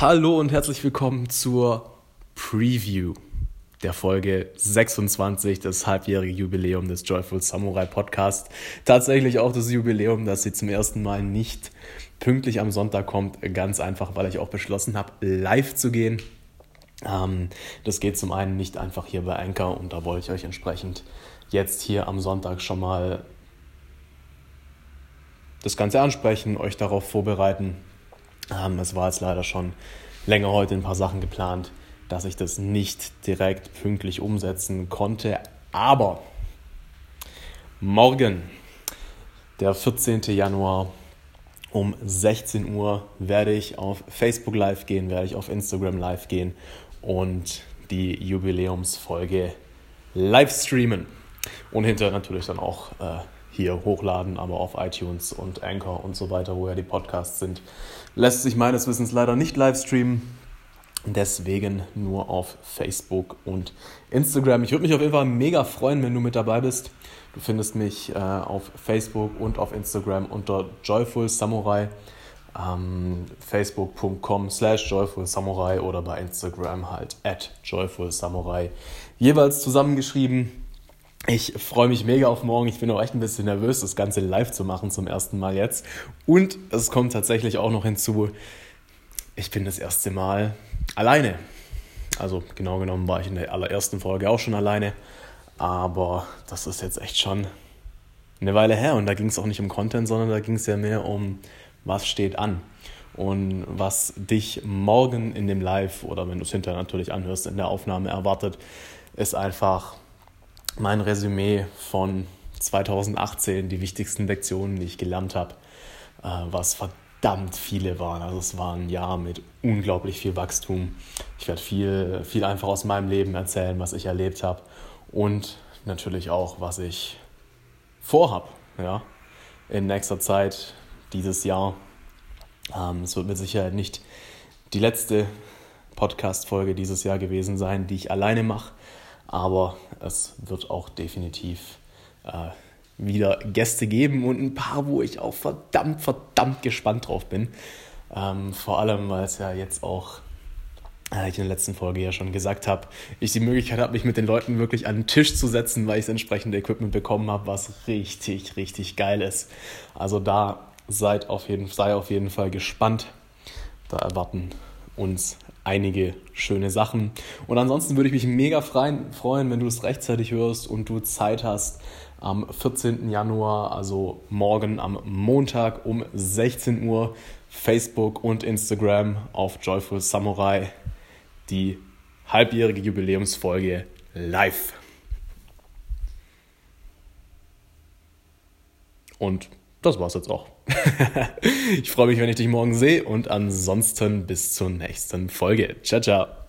Hallo und herzlich willkommen zur Preview der Folge 26, das halbjährige Jubiläum des Joyful Samurai Podcast. Tatsächlich auch das Jubiläum, dass sie zum ersten Mal nicht pünktlich am Sonntag kommt. Ganz einfach, weil ich auch beschlossen habe, live zu gehen. Ähm, das geht zum einen nicht einfach hier bei Anchor und da wollte ich euch entsprechend jetzt hier am Sonntag schon mal das Ganze ansprechen, euch darauf vorbereiten. Ähm, es war jetzt leider schon länger heute ein paar Sachen geplant, dass ich das nicht direkt pünktlich umsetzen konnte. Aber morgen, der 14. Januar um 16 Uhr, werde ich auf Facebook live gehen, werde ich auf Instagram live gehen und die Jubiläumsfolge live streamen. Und hinterher natürlich dann auch äh, hier hochladen, aber auf iTunes und Anchor und so weiter, wo ja die Podcasts sind, lässt sich meines Wissens leider nicht live streamen. Deswegen nur auf Facebook und Instagram. Ich würde mich auf jeden Fall mega freuen, wenn du mit dabei bist. Du findest mich äh, auf Facebook und auf Instagram unter Joyful Samurai. Ähm, Facebook.com slash Joyful Samurai oder bei Instagram halt at Joyful Samurai. Jeweils zusammengeschrieben. Ich freue mich mega auf morgen. Ich bin auch echt ein bisschen nervös, das Ganze live zu machen zum ersten Mal jetzt. Und es kommt tatsächlich auch noch hinzu, ich bin das erste Mal alleine. Also genau genommen war ich in der allerersten Folge auch schon alleine. Aber das ist jetzt echt schon eine Weile her. Und da ging es auch nicht um Content, sondern da ging es ja mehr um, was steht an. Und was dich morgen in dem Live oder wenn du es hinterher natürlich anhörst, in der Aufnahme erwartet, ist einfach mein Resümee von 2018, die wichtigsten Lektionen, die ich gelernt habe, äh, was verdammt viele waren. Also es war ein Jahr mit unglaublich viel Wachstum. Ich werde viel, viel einfach aus meinem Leben erzählen, was ich erlebt habe und natürlich auch, was ich vorhab. Ja? In nächster Zeit, dieses Jahr. Ähm, es wird mit Sicherheit nicht die letzte Podcast-Folge dieses Jahr gewesen sein, die ich alleine mache aber es wird auch definitiv äh, wieder Gäste geben und ein paar, wo ich auch verdammt, verdammt gespannt drauf bin. Ähm, vor allem, weil es ja jetzt auch, äh, ich in der letzten Folge ja schon gesagt habe, ich die Möglichkeit habe, mich mit den Leuten wirklich an den Tisch zu setzen, weil ich das entsprechende Equipment bekommen habe, was richtig, richtig geil ist. Also da seid auf jeden, sei auf jeden Fall gespannt. Da erwarten uns einige schöne Sachen. Und ansonsten würde ich mich mega freuen, wenn du es rechtzeitig hörst und du Zeit hast am 14. Januar, also morgen am Montag um 16 Uhr, Facebook und Instagram auf Joyful Samurai die halbjährige Jubiläumsfolge live. Und das war's jetzt auch. ich freue mich, wenn ich dich morgen sehe und ansonsten bis zur nächsten Folge. Ciao, ciao.